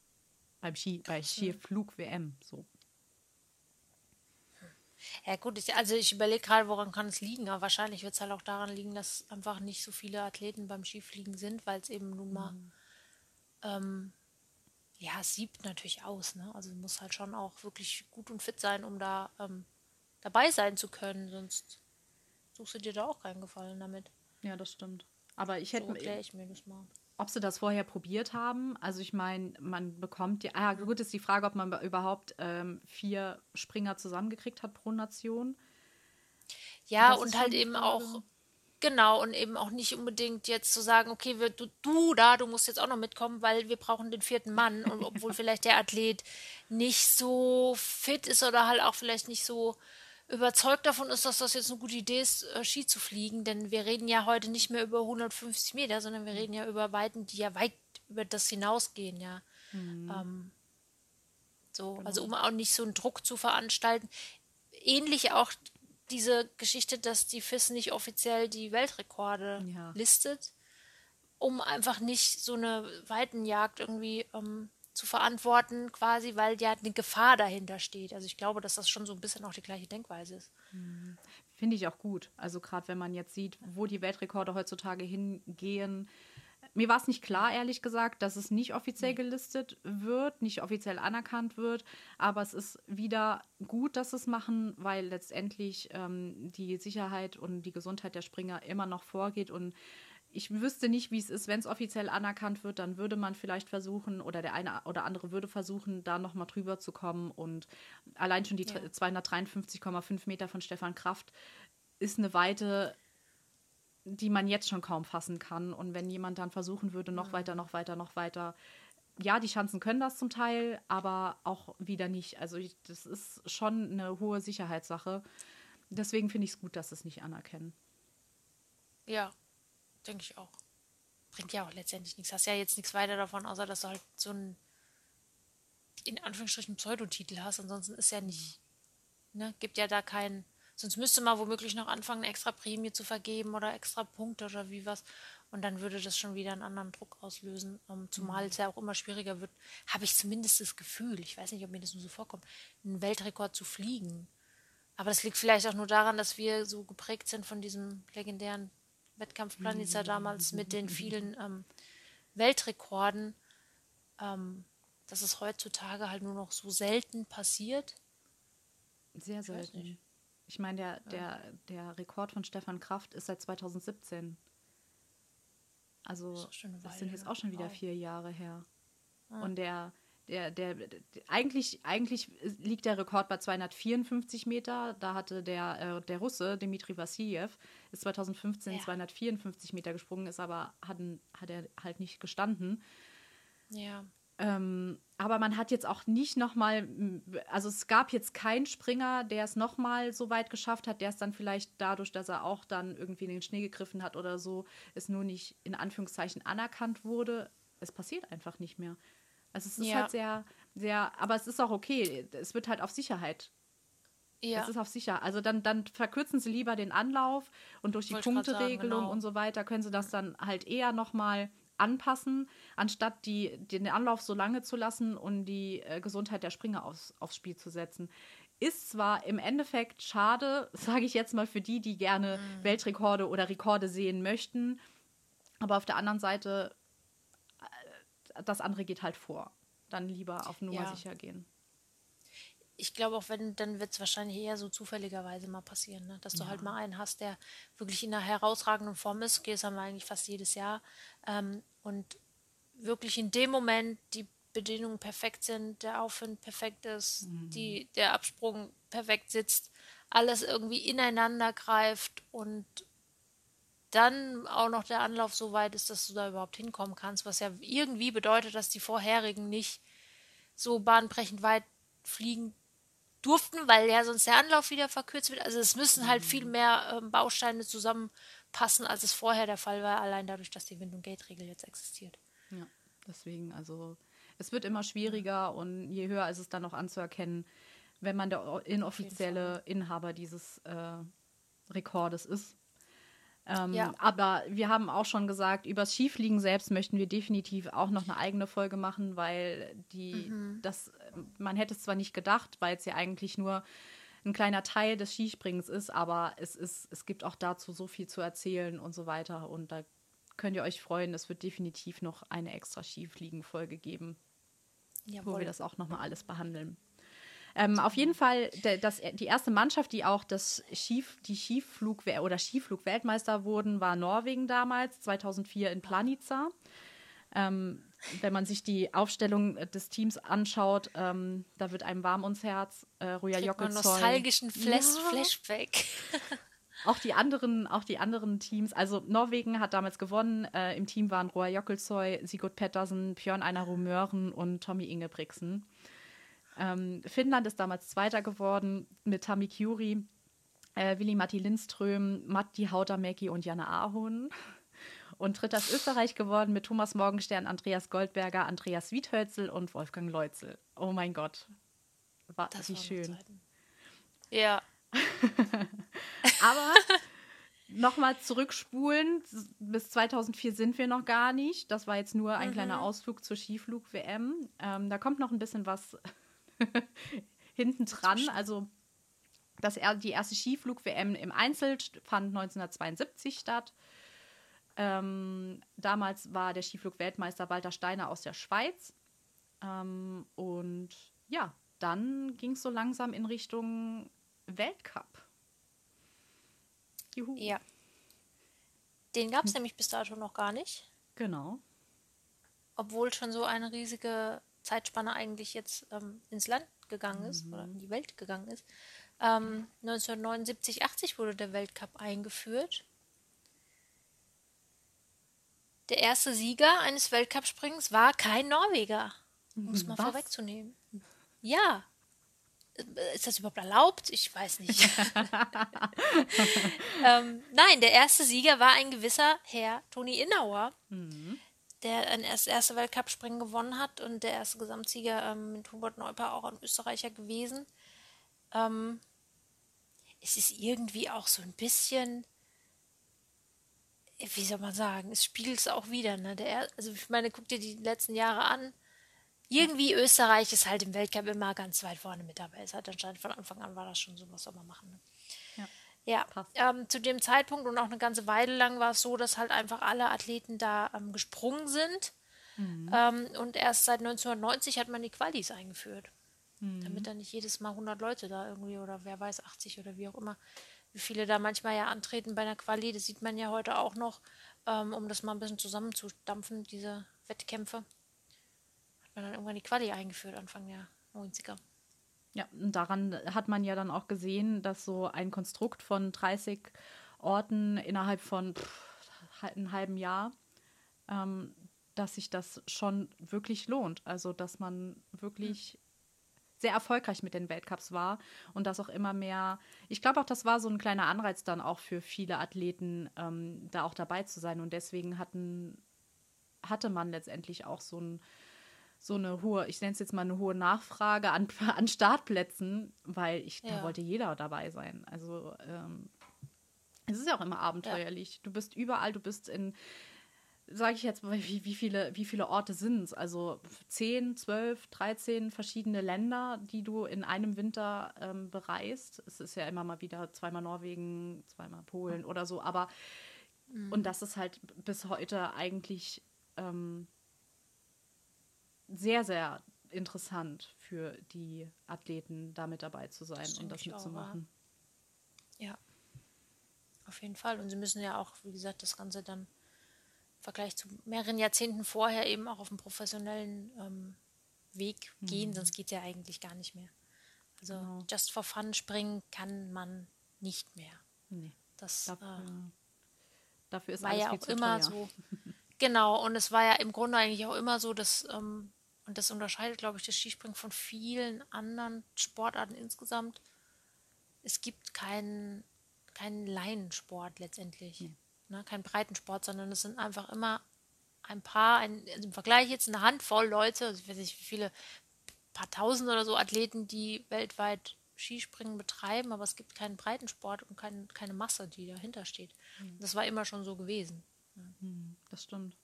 Beim Ski, bei Skiflug-WM, so. Ja gut, ich, also ich überlege gerade, woran kann es liegen, aber wahrscheinlich wird es halt auch daran liegen, dass einfach nicht so viele Athleten beim Skifliegen sind, weil es eben nun mal, mhm. ähm, ja, es siebt natürlich aus, ne? Also muss halt schon auch wirklich gut und fit sein, um da ähm, dabei sein zu können, sonst suchst du dir da auch keinen Gefallen damit. Ja, das stimmt. Aber ich hätte so ich mir das mal ob sie das vorher probiert haben. Also ich meine, man bekommt ja, ah, gut ist die Frage, ob man überhaupt ähm, vier Springer zusammengekriegt hat pro Nation. Ja, und, und halt eben auch, genau, und eben auch nicht unbedingt jetzt zu sagen, okay, wir, du, du da, du musst jetzt auch noch mitkommen, weil wir brauchen den vierten Mann. Und obwohl vielleicht der Athlet nicht so fit ist oder halt auch vielleicht nicht so überzeugt davon ist, dass das jetzt eine gute Idee ist, äh, Ski zu fliegen, denn wir reden ja heute nicht mehr über 150 Meter, sondern wir reden ja über Weiten, die ja weit über das hinausgehen, ja. Mhm. Ähm, so, genau. also um auch nicht so einen Druck zu veranstalten. Ähnlich auch diese Geschichte, dass die FIS nicht offiziell die Weltrekorde ja. listet, um einfach nicht so eine Weitenjagd irgendwie ähm, zu verantworten, quasi, weil ja eine Gefahr dahinter steht. Also ich glaube, dass das schon so ein bisschen auch die gleiche Denkweise ist. Mhm. Finde ich auch gut. Also gerade wenn man jetzt sieht, wo die Weltrekorde heutzutage hingehen. Mir war es nicht klar, ehrlich gesagt, dass es nicht offiziell mhm. gelistet wird, nicht offiziell anerkannt wird. Aber es ist wieder gut, dass es machen, weil letztendlich ähm, die Sicherheit und die Gesundheit der Springer immer noch vorgeht und ich wüsste nicht, wie es ist, wenn es offiziell anerkannt wird, dann würde man vielleicht versuchen, oder der eine oder andere würde versuchen, da nochmal drüber zu kommen. Und allein schon die ja. 253,5 Meter von Stefan Kraft ist eine Weite, die man jetzt schon kaum fassen kann. Und wenn jemand dann versuchen würde, noch ja. weiter, noch weiter, noch weiter, ja, die Chancen können das zum Teil, aber auch wieder nicht. Also ich, das ist schon eine hohe Sicherheitssache. Deswegen finde ich es gut, dass es nicht anerkennen. Ja, Denke ich auch. Bringt ja auch letztendlich nichts. Hast ja jetzt nichts weiter davon, außer dass du halt so einen in Anführungsstrichen Pseudotitel hast. Ansonsten ist ja nicht, ne, gibt ja da keinen. Sonst müsste man womöglich noch anfangen, eine extra Prämie zu vergeben oder extra Punkte oder wie was. Und dann würde das schon wieder einen anderen Druck auslösen. Ähm, zumal mhm. es ja auch immer schwieriger wird, habe ich zumindest das Gefühl, ich weiß nicht, ob mir das nur so vorkommt, einen Weltrekord zu fliegen. Aber das liegt vielleicht auch nur daran, dass wir so geprägt sind von diesem legendären Wettkampfplan ist ja damals mit den vielen ähm, Weltrekorden, ähm, dass es heutzutage halt nur noch so selten passiert. Sehr selten. Ich, ich meine, der, der, der Rekord von Stefan Kraft ist seit 2017. Also, das, das sind jetzt auch schon wieder vier Jahre her. Ah. Und der, der, der, der, eigentlich, eigentlich liegt der Rekord bei 254 Meter. Da hatte der, äh, der Russe, Dmitri Vassiljev, ist 2015 ja. 254 Meter gesprungen, ist aber hat, hat er halt nicht gestanden. Ja. Ähm, aber man hat jetzt auch nicht nochmal, also es gab jetzt keinen Springer, der es nochmal so weit geschafft hat, der es dann vielleicht dadurch, dass er auch dann irgendwie in den Schnee gegriffen hat oder so, es nur nicht in Anführungszeichen anerkannt wurde. Es passiert einfach nicht mehr. Also es ist ja. halt sehr, sehr, aber es ist auch okay. Es wird halt auf Sicherheit. Ja. Es ist auf sicher. Also dann, dann verkürzen sie lieber den Anlauf und durch die Punkteregelung genau. und so weiter können sie das dann halt eher nochmal anpassen, anstatt die, den Anlauf so lange zu lassen und die äh, Gesundheit der Springer aufs, aufs Spiel zu setzen. Ist zwar im Endeffekt schade, sage ich jetzt mal für die, die gerne mhm. Weltrekorde oder Rekorde sehen möchten, aber auf der anderen Seite, äh, das andere geht halt vor. Dann lieber auf Nummer ja. sicher gehen ich glaube auch, wenn, dann wird es wahrscheinlich eher so zufälligerweise mal passieren, ne? dass du halt ja. halt mal einen hast, der wirklich in einer herausragenden Form ist. Okay, das haben wir eigentlich fast jedes Jahr. Ähm, und wirklich in dem Moment die Bedingungen perfekt sind, der Aufwind perfekt ist, mhm. die, der Absprung perfekt sitzt, alles irgendwie ineinander greift und dann auch noch der Anlauf so weit ist, dass du da überhaupt hinkommen kannst, was ja irgendwie bedeutet, dass die vorherigen nicht so bahnbrechend weit fliegen durften, weil ja sonst der Anlauf wieder verkürzt wird. Also es müssen halt viel mhm. mehr ähm, Bausteine zusammenpassen, als es vorher der Fall war, allein dadurch, dass die Wind- und Gate-Regel jetzt existiert. Ja, deswegen, also es wird immer schwieriger und je höher ist es dann noch anzuerkennen, wenn man der inoffizielle Inhaber dieses äh, Rekordes ist. Ähm, ja. Aber wir haben auch schon gesagt, übers Skifliegen selbst möchten wir definitiv auch noch eine eigene Folge machen, weil die, mhm. das, man hätte es zwar nicht gedacht, weil es ja eigentlich nur ein kleiner Teil des Skispringens ist, aber es ist, es gibt auch dazu so viel zu erzählen und so weiter. Und da könnt ihr euch freuen, es wird definitiv noch eine extra Skifliegen-Folge geben, Jawohl. wo wir das auch nochmal alles behandeln. Ähm, auf jeden Fall das, die erste Mannschaft, die auch das Skif, die Skiflug oder Skiflug-Weltmeister wurden, war Norwegen damals, 2004 in Planica. Ähm, wenn man sich die Aufstellung des Teams anschaut, ähm, da wird einem warm ums Herz. Äh, Ruja Jokkelzoy. nostalgischen Flash ja. Flashback. auch die anderen, auch die anderen Teams. Also Norwegen hat damals gewonnen. Äh, Im Team waren Roa Jokkelzoy, Sigurd Pettersen, Björn Einar Möhren und Tommy Ingebrigtsen. Ähm, Finnland ist damals Zweiter geworden mit Tammy Curie, äh, Willi Matti Lindström, Matti Hautamäki und Janne Ahon. Und dritter ist Österreich geworden mit Thomas Morgenstern, Andreas Goldberger, Andreas Wiedhölzel und Wolfgang Leutzel. Oh mein Gott. War, das wie schön. Ja. Aber nochmal zurückspulen. Bis 2004 sind wir noch gar nicht. Das war jetzt nur ein mhm. kleiner Ausflug zur Skiflug-WM. Ähm, da kommt noch ein bisschen was hinten dran. Also das, die erste Skiflug-WM im Einzel fand 1972 statt. Ähm, damals war der Skiflug-Weltmeister Walter Steiner aus der Schweiz. Ähm, und ja, dann ging es so langsam in Richtung Weltcup. Juhu. Ja. Den gab es hm. nämlich bis dato noch gar nicht. Genau. Obwohl schon so eine riesige Zeitspanne eigentlich jetzt ähm, ins Land gegangen ist mhm. oder in die Welt gegangen ist. Ähm, 1979, 80 wurde der Weltcup eingeführt. Der erste Sieger eines Weltcupsprings war kein Norweger. Muss man Was? vorwegzunehmen. Ja. Ist das überhaupt erlaubt? Ich weiß nicht. ähm, nein, der erste Sieger war ein gewisser Herr Toni Innauer. Mhm der das erste Weltcup-Springen gewonnen hat und der erste Gesamtsieger ähm, mit Hubert Neuper auch ein Österreicher gewesen. Ähm, es ist irgendwie auch so ein bisschen, wie soll man sagen, es spiegelt es auch wieder. Ne? Der, also ich meine, guck dir die letzten Jahre an. Irgendwie Österreich ist halt im Weltcup immer ganz weit vorne mit dabei. Es hat anscheinend von Anfang an war das schon so, was soll man machen. Ne? Ja. Ja, ähm, zu dem Zeitpunkt und auch eine ganze Weile lang war es so, dass halt einfach alle Athleten da ähm, gesprungen sind. Mhm. Ähm, und erst seit 1990 hat man die Qualis eingeführt. Mhm. Damit dann nicht jedes Mal 100 Leute da irgendwie oder wer weiß, 80 oder wie auch immer, wie viele da manchmal ja antreten bei einer Quali. Das sieht man ja heute auch noch, ähm, um das mal ein bisschen zusammenzudampfen, diese Wettkämpfe. Hat man dann irgendwann die Quali eingeführt, Anfang der 90er. Ja, und daran hat man ja dann auch gesehen, dass so ein Konstrukt von 30 Orten innerhalb von pff, einem halben Jahr, ähm, dass sich das schon wirklich lohnt. Also, dass man wirklich sehr erfolgreich mit den Weltcups war und dass auch immer mehr, ich glaube auch, das war so ein kleiner Anreiz dann auch für viele Athleten, ähm, da auch dabei zu sein. Und deswegen hatten, hatte man letztendlich auch so, ein, so eine hohe, ich nenne es jetzt mal eine hohe Nachfrage an, an Startplätzen, weil ich, ja. da wollte jeder dabei sein. Also ähm, es ist ja auch immer abenteuerlich. Ja. Du bist überall, du bist in sage ich jetzt mal, wie, wie, viele, wie viele Orte sind es? Also 10, 12, 13 verschiedene Länder, die du in einem Winter ähm, bereist. Es ist ja immer mal wieder zweimal Norwegen, zweimal Polen oder so, aber mhm. und das ist halt bis heute eigentlich ähm, sehr, sehr interessant für die Athleten, da mit dabei zu sein das und das mitzumachen. ja, auf jeden Fall. Und sie müssen ja auch, wie gesagt, das Ganze dann Vergleich zu mehreren Jahrzehnten vorher eben auch auf dem professionellen ähm, Weg gehen, mhm. sonst geht es ja eigentlich gar nicht mehr. Also genau. just for fun springen kann man nicht mehr. Nee. Das dafür, äh, dafür ist war ja auch immer teuer. so. Genau, und es war ja im Grunde eigentlich auch immer so, dass, ähm, und das unterscheidet, glaube ich, das Skispringen von vielen anderen Sportarten insgesamt. Es gibt keinen keinen Laiensport letztendlich. Nee. Ne? Kein Breitensport, sondern es sind einfach immer ein paar, ein, also im Vergleich jetzt eine Handvoll Leute, also ich weiß nicht, wie viele, paar tausend oder so Athleten, die weltweit Skispringen betreiben, aber es gibt keinen Breitensport und kein, keine Masse, die dahinter steht. Mhm. Das war immer schon so gewesen. Mhm, das stimmt.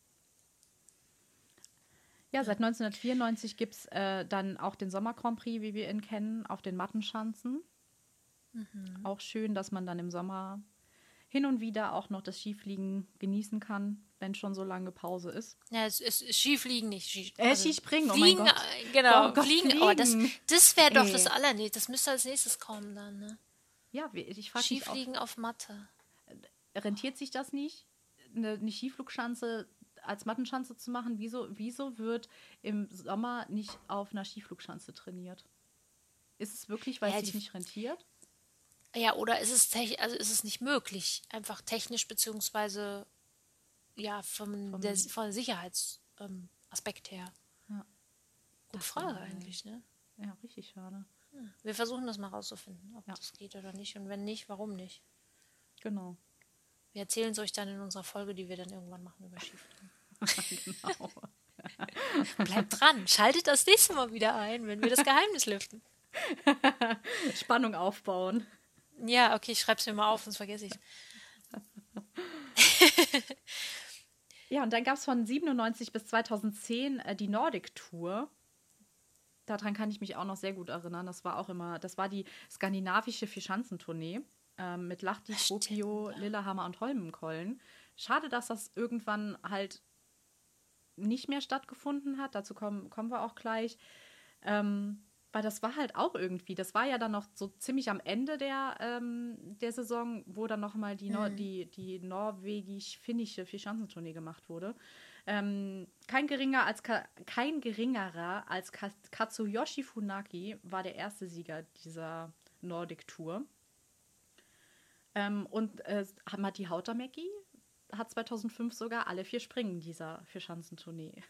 Ja, seit 1994 gibt es äh, dann auch den Sommer Grand Prix, wie wir ihn kennen, auf den Mattenschanzen. Mhm. Auch schön, dass man dann im Sommer hin und wieder auch noch das Skifliegen genießen kann, wenn schon so lange Pause ist. Ja, es ist Skifliegen nicht. Ski, äh, also Skispringen, oh mein Gott. Äh, genau, oh Gott, Fliegen. Fliegen. Oh, das das wäre doch das Allernächste. Das müsste als nächstes kommen dann, ne? Ja, ich frage mich Skifliegen auf Matte. Rentiert sich das nicht, eine, eine Skiflugschanze als Mattenschanze zu machen? Wieso, wieso wird im Sommer nicht auf einer Skiflugschanze trainiert? Ist es wirklich, weil ja, es sich nicht rentiert? Ja, oder ist es, also ist es nicht möglich, einfach technisch beziehungsweise ja, vom, vom, der, vom Sicherheitsaspekt ähm, her. Ja. Gute Frage eigentlich, ne? Ja, richtig schade. Hm. Wir versuchen das mal rauszufinden, ob ja. das geht oder nicht. Und wenn nicht, warum nicht? Genau. Wir erzählen es euch dann in unserer Folge, die wir dann irgendwann machen über Skifliegen. genau. Bleibt dran, schaltet das nächste Mal wieder ein, wenn wir das Geheimnis lüften. Spannung aufbauen. Ja, okay, ich schreib's mir mal auf, sonst vergesse ich Ja, und dann gab es von 97 bis 2010 äh, die Nordic Tour. Daran kann ich mich auch noch sehr gut erinnern. Das war auch immer, das war die skandinavische Vierschanzentournee äh, mit Lahti, Kuopio, Lillehammer und Holmenkollen. Schade, dass das irgendwann halt nicht mehr stattgefunden hat. Dazu kommen, kommen wir auch gleich. Ähm, weil das war halt auch irgendwie, das war ja dann noch so ziemlich am Ende der, ähm, der Saison, wo dann nochmal die, Nor mhm. die, die norwegisch-finnische Vierschanzentournee gemacht wurde. Ähm, kein, geringer als kein geringerer als Katsuyoshi Funaki war der erste Sieger dieser Nordic Tour. Ähm, und äh, Matti Hautamäki hat 2005 sogar alle vier Springen dieser Vierschanzentournee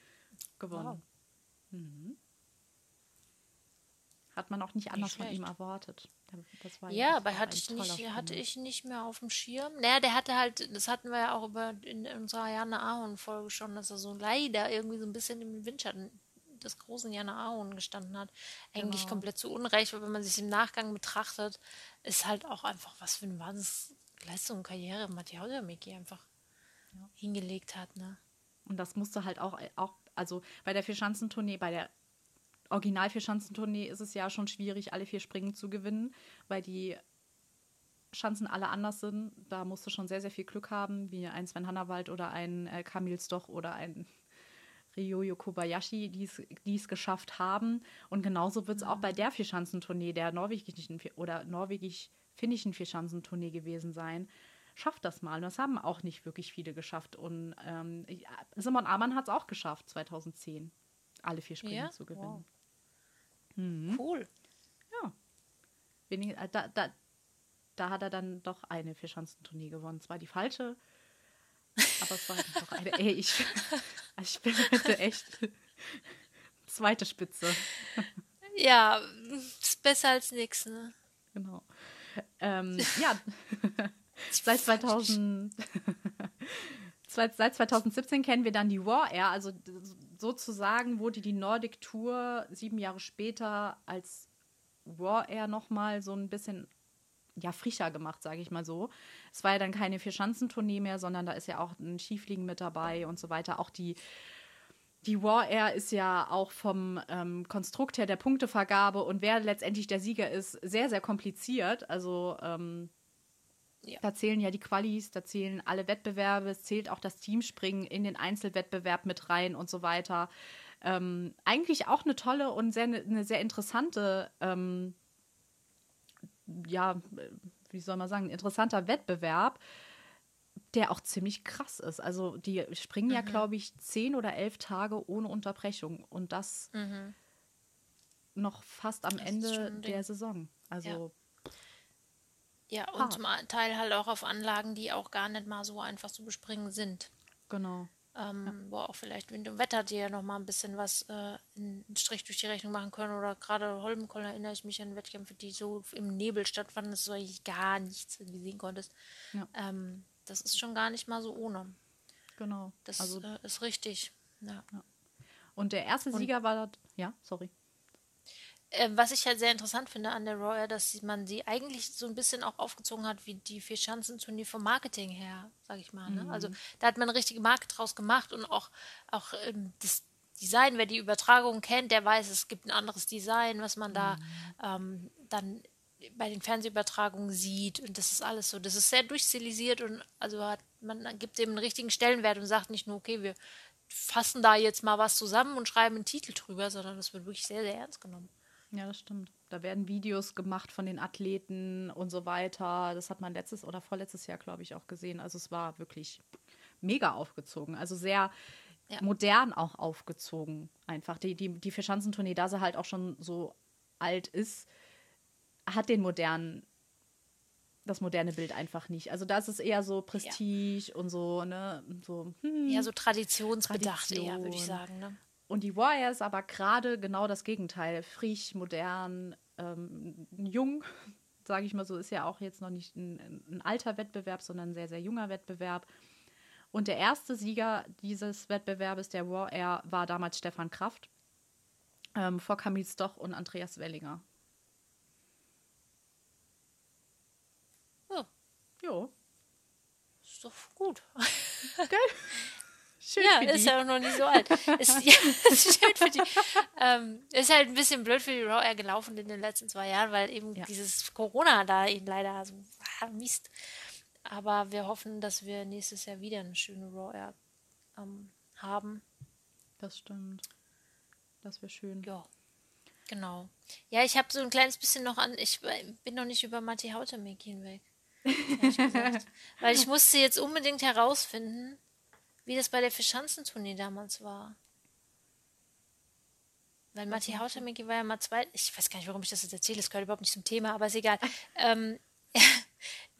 gewonnen. Wow. Mhm hat man auch nicht anders nicht von ihm erwartet. ja, aber hatte ich, nicht, hatte ich nicht mehr auf dem Schirm. Naja, der hatte halt, das hatten wir ja auch über in unserer Jana Ahorn-Folge schon, dass er so leider irgendwie so ein bisschen im Windschatten des großen Jana Ahorn gestanden hat. Eigentlich genau. komplett zu Unrecht, weil wenn man sich im Nachgang betrachtet, ist halt auch einfach, was für eine Wahnsinnsleistung und Karriere Matthias Miki einfach ja. hingelegt hat. Ne? Und das musste halt auch, auch also bei der Vierschanzentournee, bei der Original Vier-Schanzentournee ist es ja schon schwierig, alle vier Springen zu gewinnen, weil die Schanzen alle anders sind. Da musst du schon sehr, sehr viel Glück haben, wie ein Sven Hannawald oder ein äh, Kamil Stoch oder ein Ryoyo Kobayashi, die es geschafft haben. Und genauso wird es auch bei der Vierschanzentournee, der norwegischen oder norwegisch-finnischen Vierschanzentournee gewesen sein. Schafft das mal. Und das haben auch nicht wirklich viele geschafft. Und ähm, Simon Amann hat es auch geschafft, 2010, alle vier Springen ja? zu gewinnen. Wow. Mhm. Cool. Ja. Wenig, äh, da, da, da hat er dann doch eine Vierschanzentournee gewonnen. Zwar die falsche, aber es war halt noch eine. Ey, ich, ich bin heute echt zweite Spitze. Ja, ist besser als nichts, ne? Genau. Ähm, ja, seit 2000. Seit 2017 kennen wir dann die War Air, also sozusagen wurde die Nordic Tour sieben Jahre später als War Air nochmal so ein bisschen ja, frischer gemacht, sage ich mal so. Es war ja dann keine Vier-Schanzentournee mehr, sondern da ist ja auch ein Skifliegen mit dabei und so weiter. Auch die, die War Air ist ja auch vom ähm, Konstrukt her der Punktevergabe und wer letztendlich der Sieger ist, sehr, sehr kompliziert. Also ähm, ja. Da zählen ja die Qualis, da zählen alle Wettbewerbe, es zählt auch das Teamspringen in den Einzelwettbewerb mit rein und so weiter. Ähm, eigentlich auch eine tolle und sehr, eine sehr interessante, ähm, ja, wie soll man sagen, ein interessanter Wettbewerb, der auch ziemlich krass ist. Also die springen mhm. ja, glaube ich, zehn oder elf Tage ohne Unterbrechung und das mhm. noch fast am das Ende der Saison. Also ja. Ja, und zum Teil halt auch auf Anlagen, die auch gar nicht mal so einfach zu bespringen sind. Genau. Ähm. Wo auch vielleicht Wind und Wetter dir ja nochmal ein bisschen was äh, einen Strich durch die Rechnung machen können. Oder gerade Holmenkollen erinnere ich mich an Wettkämpfe, die so im Nebel stattfanden, dass du eigentlich gar nichts sehen konntest. Ja. Ähm, das ist schon gar nicht mal so ohne. Genau. Das also, äh, ist richtig. Ja. ja. Und der erste Sieger und, war, ja, sorry. Äh, was ich halt sehr interessant finde an der Royal, dass man sie eigentlich so ein bisschen auch aufgezogen hat wie die vier Schanzenturnier vom Marketing her, sage ich mal. Ne? Mhm. Also da hat man eine richtige Marke draus gemacht und auch, auch ähm, das Design, wer die Übertragung kennt, der weiß, es gibt ein anderes Design, was man da mhm. ähm, dann bei den Fernsehübertragungen sieht und das ist alles so, das ist sehr durchstilisiert und also hat man gibt dem einen richtigen Stellenwert und sagt nicht nur, okay, wir fassen da jetzt mal was zusammen und schreiben einen Titel drüber, sondern das wird wirklich sehr, sehr ernst genommen. Ja, das stimmt. Da werden Videos gemacht von den Athleten und so weiter. Das hat man letztes oder vorletztes Jahr, glaube ich, auch gesehen. Also es war wirklich mega aufgezogen. Also sehr ja. modern auch aufgezogen. Einfach. Die, die, die Vierschanzentournee, da sie halt auch schon so alt ist, hat den modernen das moderne Bild einfach nicht. Also da ist es eher so Prestige ja. und so, ne, so hm, ja so traditionsbedacht Tradition. eher, würde ich sagen, ne? Und die Warriors aber gerade genau das Gegenteil. Frisch, modern, ähm, jung, sage ich mal so, ist ja auch jetzt noch nicht ein, ein, alter Wettbewerb, sondern ein sehr, sehr junger Wettbewerb. Und der erste Sieger dieses Wettbewerbes, der War Air, war damals Stefan Kraft ähm, vor Camille Stoch und Andreas Wellinger. Oh. Jo. Ist doch gut. Geil. Schön ja, ist ja auch noch nicht so alt. ist, ja, ist schön für die. Ähm, ist halt ein bisschen blöd für die Raw Air gelaufen in den letzten zwei Jahren, weil eben ja. dieses Corona da ihn leider so ah, Mist. Aber wir hoffen, dass wir nächstes Jahr wieder eine schöne Raw Air ähm, haben. Das stimmt. Das wäre schön. Ja. Genau. Ja, ich habe so ein kleines bisschen noch an. Ich bin noch nicht über Matti Hautemek hinweg. Weil ich musste jetzt unbedingt herausfinden, wie das bei der Fischanzentournee damals war. Weil Matti Hautamiki war ja mal zwei. Ich weiß gar nicht, warum ich das jetzt erzähle, das gehört überhaupt nicht zum Thema, aber ist egal. ähm,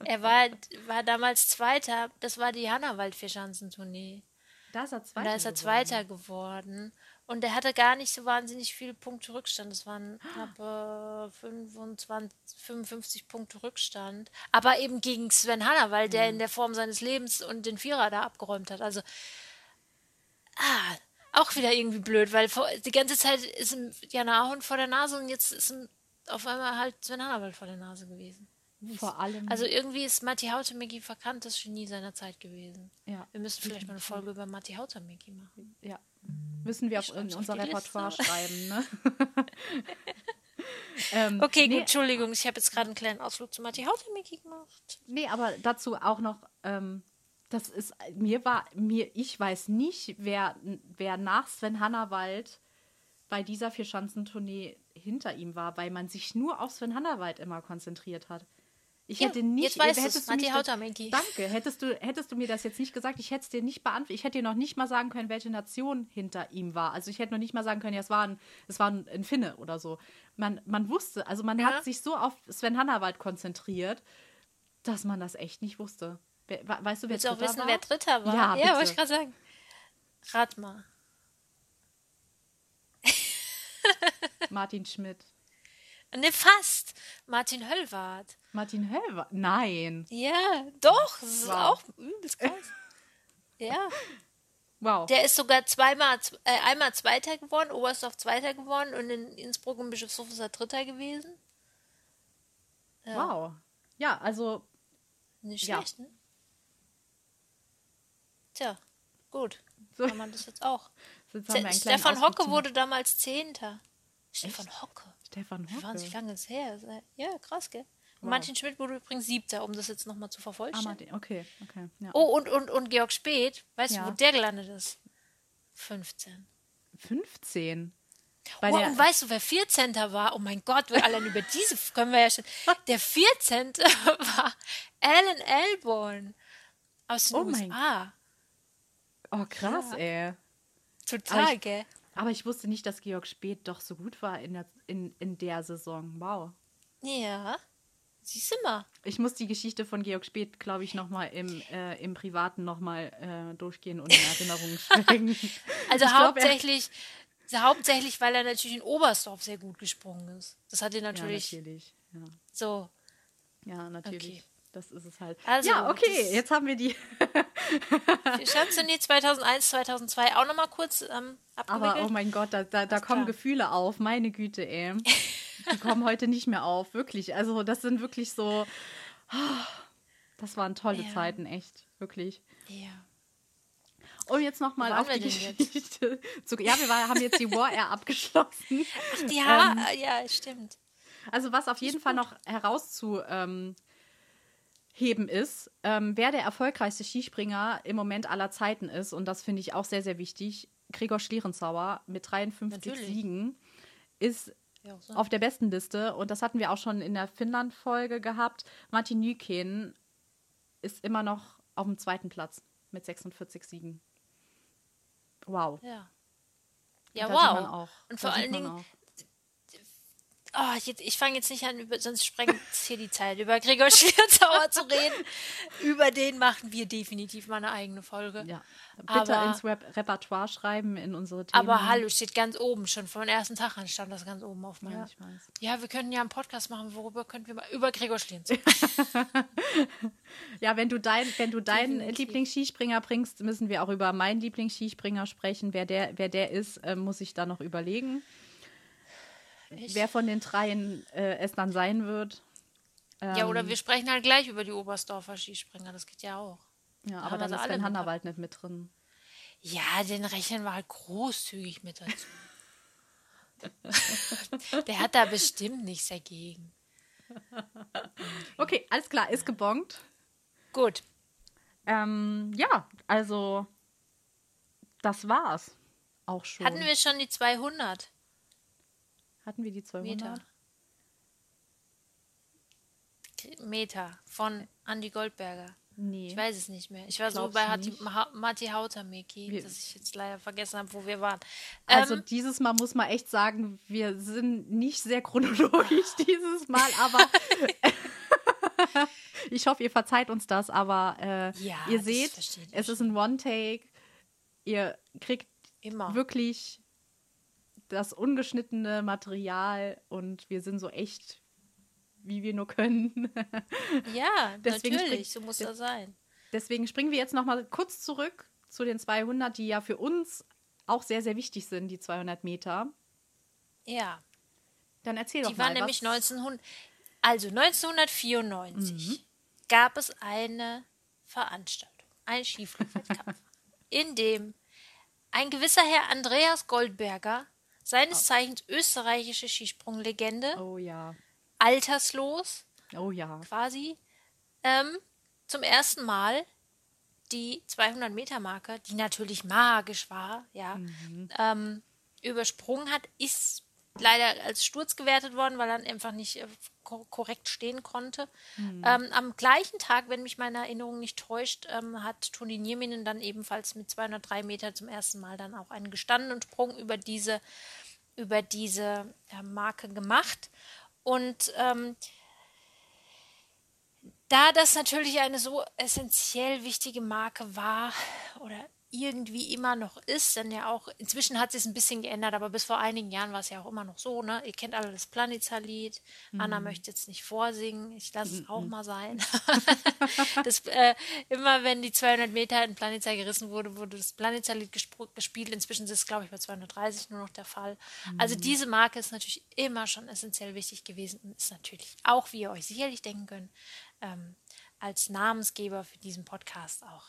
er war, war damals Zweiter, das war die Hannawald-Vierschanzentournee. Da ist er Zweiter. Und da ist er Zweiter geworden. Und er hatte gar nicht so wahnsinnig viele Punkte Rückstand. Das waren knapp 25, 55 Punkte Rückstand. Aber eben gegen Sven Hanna, weil der mhm. in der Form seines Lebens und den Vierer da abgeräumt hat. Also, ah, auch wieder irgendwie blöd, weil vor, die ganze Zeit ist ihm Jana Ahund vor der Nase und jetzt ist ihm auf einmal halt Sven Hannawald vor der Nase gewesen. Vor allem. Also irgendwie ist Matti Hautemegi verkanntes Genie seiner Zeit gewesen. Ja. Wir müssen vielleicht mal eine Folge über Matti Hautemegi machen. Ja, Müssen wir auch in unser Repertoire Liste. schreiben, ne? ähm, okay, nee, gut, Entschuldigung, ich habe jetzt gerade einen kleinen Ausflug zu Matti Hautemiki gemacht. Nee, aber dazu auch noch, ähm, das ist, mir war, mir, ich weiß nicht, wer, wer nach Sven Hannawald bei dieser Vierschanzentournee hinter ihm war, weil man sich nur auf Sven Hannawald immer konzentriert hat. Ich ja, hätte nicht. Jetzt weißt hättest du mich Danke. Hättest du, hättest du mir das jetzt nicht gesagt, ich hätte es dir nicht beantwortet. Ich hätte dir noch nicht mal sagen können, welche Nation hinter ihm war. Also ich hätte noch nicht mal sagen können, ja, es war ein, es war ein, ein Finne oder so. Man, man wusste, also man ja. hat sich so auf Sven Hannawald konzentriert, dass man das echt nicht wusste. weißt du, wer Willst du auch Dritter wissen, war? wer Dritter war? Ja, ja bitte. wollte ich gerade sagen. Rat mal. Martin Schmidt. Ne, fast. Martin Höllwart. Martin Höllwer? Nein. Ja, doch. Das ist Wow. auch übelst krass. ja. Wow. Der ist sogar zweimal, äh, einmal Zweiter geworden, Oberstdorf Zweiter geworden und in Innsbruck und Bischofshof ist er Dritter gewesen. Ja. Wow. Ja, also Nicht Ja. schlecht, ne? Tja, gut. So. Kann man das jetzt auch. jetzt Stefan Hocke wurde damals Zehnter. Stefan Hocke. Stefan Hocke. wahnsinnig lange ist her. Ja, krass, gell? Wow. Martin Schmidt wurde übrigens Siebter, um das jetzt nochmal zu Ah, vervollständigen. Martin. Okay, okay. Ja. Oh, und, und, und Georg Speth, weißt Ja. du, wo der gelandet ist? 15. 15. Bei Oh, und weißt du, wer 14. war? Oh mein Gott, wir allein über diese können wir ja schon. Der 14. war Alan Elborn aus den Oh mein USA. oh, krass, Ja. ey. Total, ich- gell? Aber ich wusste nicht, dass Georg Speth doch so gut war in der, in, in der Saison. Wow. Ja. Siehst du mal. Ich muss die Geschichte von Georg Speth, glaube ich, nochmal im, äh, im Privaten nochmal äh, durchgehen und in Erinnerung schwelgen. Also Ich glaub, er- hauptsächlich, hauptsächlich, weil er natürlich in Oberstdorf sehr gut gesprungen ist. Das hat Ja, natürlich natürlich. Ja, so. ja natürlich. Okay. Das ist es halt. Also, ja, okay, jetzt haben wir die. Chansonnier 2001, 2002 auch nochmal kurz ähm, abgewickelt. Aber oh mein Gott, da, da, da kommen klar. Gefühle auf, meine Güte, ey. Die kommen heute nicht mehr auf, wirklich. Also, das sind wirklich so. Das waren tolle Ja. Zeiten, echt, wirklich. ja. Und jetzt nochmal auf die? Geschichte. Zu, ja, wir war, haben jetzt die War Air abgeschlossen. Ja, Ähm, ja, stimmt. Also was auf jeden Fall noch herauszuheben ist, ähm, wer der erfolgreichste Skispringer im Moment aller Zeiten ist. Und das finde ich auch sehr, sehr wichtig. Gregor Schlierenzauer mit 53 Natürlich. Siegen ist Ja, so. auf der besten Liste. Und das hatten wir auch schon in der Finnland-Folge gehabt. Martin Nykänen ist immer noch auf dem zweiten Platz mit 46 Siegen. Wow. ja. Ja, wow. auch. Und vor allen Dingen, auch. Oh, ich, ich fange jetzt nicht an, über, sonst sprengt hier die Zeit, über Gregor Schlierzauer zu reden. Über den machen wir definitiv mal eine eigene Folge. Ja, bitte Aber- ins Rep Repertoire schreiben in unsere Themen. Aber hallo, steht ganz oben, schon von ersten Tag an stand das ganz oben auf Ja, ich weiß. Ja, wir könnten ja einen Podcast machen, worüber könnten wir mal über Gregor Schlierzauer. Ja, wenn du, dein, wenn du deinen. Lieblingsskispringer bringst, müssen wir auch über meinen Lieblingsskispringer sprechen. Wer der, wer der ist, äh, muss ich da noch überlegen. Ich- Wer von den dreien äh, es dann sein wird. Ja, oder Ähm, wir sprechen halt gleich über die Oberstdorfer Skispringer, das geht ja auch. Ja, haben aber dann ist Sven Hannawald nicht mit drin. Ja, den rechnen wir halt großzügig mit dazu. Der hat da bestimmt nichts dagegen. Okay, alles klar, ist gebongt. Gut. Ähm, ja, also das war's auch schon. Hatten wir schon die 200 Hatten wir die 200? Meter? Meter von Andy Goldberger. Nee. Ich weiß es nicht mehr. Ich war so bei Matti Hautameki, dass ich jetzt leider vergessen habe, wo wir waren. Also ähm, dieses Mal muss man echt sagen, wir sind nicht sehr chronologisch dieses Mal, aber ich hoffe, ihr verzeiht uns das, aber äh, Ja, ihr seht, es ist ein One-Take. Ihr kriegt immer. wirklich das ungeschnittene Material und wir sind so echt, wie wir nur können. Ja, Deswegen natürlich, so muss das sein. Deswegen springen wir jetzt noch mal kurz zurück zu den 200, die ja für uns auch sehr, sehr wichtig sind, die 200 Meter. Ja. Dann erzähl doch Die mal. waren nämlich was, 1900, also 1994 gab es eine Veranstaltung, einen Skiflugwettkampf, in dem ein gewisser Herr Andreas Goldberger, seines Zeichens österreichische Skisprunglegende, Oh ja. alterslos. Oh ja. quasi, ähm, zum ersten Mal die 200 Meter Marke, die natürlich magisch war, ja, ähm, übersprungen hat, ist leider als Sturz gewertet worden, weil er einfach nicht äh, ko korrekt stehen konnte. Ähm, am gleichen Tag, wenn mich meine Erinnerung nicht täuscht, ähm, hat Toni Nieminen dann ebenfalls mit 203 Meter zum ersten Mal dann auch einen gestandenen Sprung über diese, über diese äh, Marke gemacht. Und ähm, da das natürlich eine so essentiell wichtige Marke war oder irgendwie immer noch ist, denn ja auch, inzwischen hat sich es ein bisschen geändert, aber bis vor einigen Jahren war es ja auch immer noch so, ne? Ihr kennt alle das Planitzer-Lied. Mhm. Anna möchte jetzt nicht vorsingen, ich lasse es mhm. auch mal sein. das, äh, immer wenn die 200 Meter in Planitzer gerissen wurde, wurde das Planitzer-Lied gespielt. Inzwischen ist es, glaube ich, bei 230 nur noch der Fall. Also mhm. Also diese Marke ist natürlich immer schon essentiell wichtig gewesen und ist natürlich auch, wie ihr euch sicherlich denken könnt, ähm, als Namensgeber für diesen Podcast auch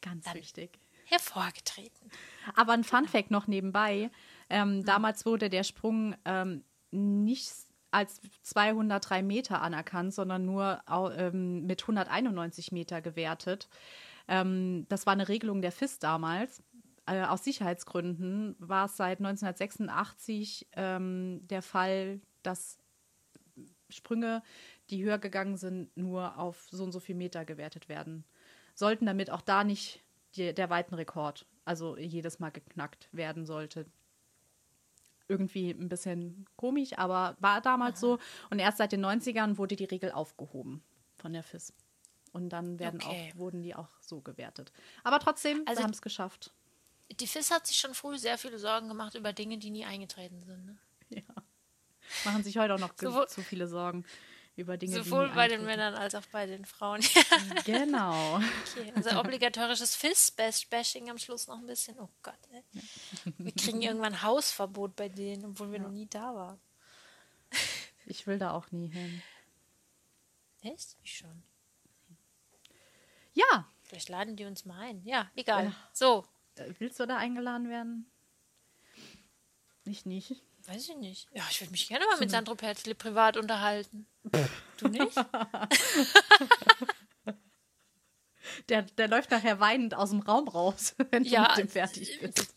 Ganz wichtig. Hervorgetreten. Aber ein Fun Fact noch nebenbei. Ähm, mhm. Damals wurde der Sprung ähm, nicht als 203 Meter anerkannt, sondern nur ähm, mit 191 Meter gewertet. Ähm, das war eine Regelung der FIS damals. Äh, aus Sicherheitsgründen war es seit 1986 ähm, der Fall, dass Sprünge, die höher gegangen sind, nur auf so und so viel Meter gewertet werden sollten, damit auch da nicht die, der Weitenrekord, also jedes Mal geknackt werden sollte. Irgendwie ein bisschen komisch, aber war damals Aha. so. Und erst seit den 90ern wurde die Regel aufgehoben von der FIS. Und dann werden okay. auch, wurden die auch so gewertet. Aber trotzdem, also, haben es geschafft. Die FIS hat sich schon früh sehr viele Sorgen gemacht über Dinge, die nie eingetreten sind. Ne? Ja. Machen sich heute auch noch so, zu viele Sorgen über Dinge, Sowohl bei den Männern als auch bei den Frauen. genau. Okay, also obligatorisches Fist-Bashing am Schluss noch ein bisschen. Oh Gott, ey. Wir kriegen irgendwann Hausverbot bei denen, obwohl wir ja. noch nie da waren. Ich will da auch nie hin. Echt? Ich schon. Ja. Vielleicht laden die uns mal ein. Ja, egal. Ja. So. Äh, willst du da eingeladen werden? Ich nicht. Weiß ich nicht. Ja, ich würde mich gerne mal mit Sandro Perzli privat unterhalten. du nicht? der, der läuft nachher weinend aus dem Raum raus, wenn ja, du mit dem fertig bist.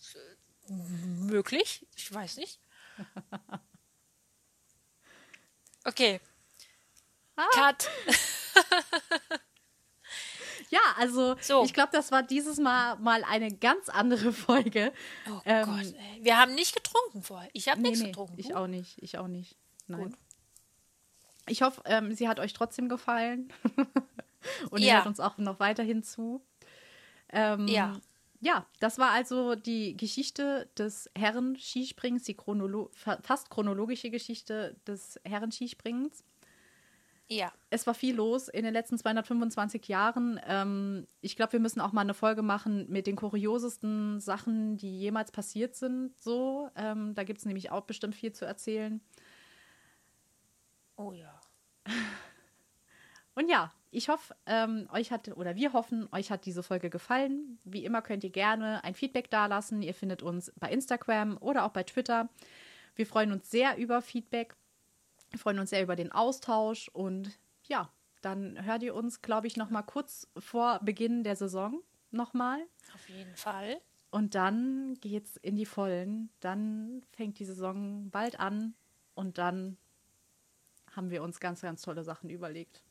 Möglich? Ich weiß nicht. Okay. Ah. Cut. Ja, also so. ich glaube, das war dieses Mal mal eine ganz andere Folge. Oh ähm, Gott, ey. wir haben nicht getrunken vorher. Ich habe nee, nichts nee, getrunken. Ich auch nicht, ich auch nicht. Nein. Gut. Ich hoffe, ähm, sie hat euch trotzdem gefallen. Und ja. ihr hört uns auch noch weiterhin zu. Ähm, ja. Ja, das war also die Geschichte des Herren-Skisprings, die chronolo fast chronologische Geschichte des Herren-Skispringens. Ja. Es war viel los in den letzten 225 Jahren. Ähm, ich glaube, wir müssen auch mal eine Folge machen mit den kuriosesten Sachen, die jemals passiert sind. So, ähm, da gibt es nämlich auch bestimmt viel zu erzählen. Oh ja. Und ja, ich hoffe, ähm, euch hat, oder wir hoffen, euch hat diese Folge gefallen. Wie immer könnt ihr gerne ein Feedback dalassen. Ihr findet uns bei Instagram oder auch bei Twitter. Wir freuen uns sehr über Feedback. Wir freuen uns sehr über den Austausch und ja, dann hört ihr uns, glaube ich, noch mal kurz vor Beginn der Saison nochmal. Auf jeden Fall. Und dann geht's in die Vollen. Dann fängt die Saison bald an und dann haben wir uns ganz, ganz tolle Sachen überlegt.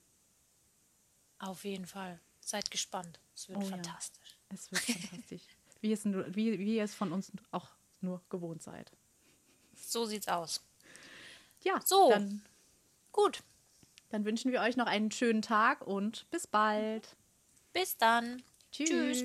Auf jeden Fall. Seid gespannt. Es wird oh, fantastisch. Ja. Es wird fantastisch. wie, es, wie, wie ihr es von uns auch nur gewohnt seid. So sieht's aus. Ja, so. Dann, gut. Dann wünschen wir euch noch einen schönen Tag und bis bald. Bis dann. Tschüss. Tschüss.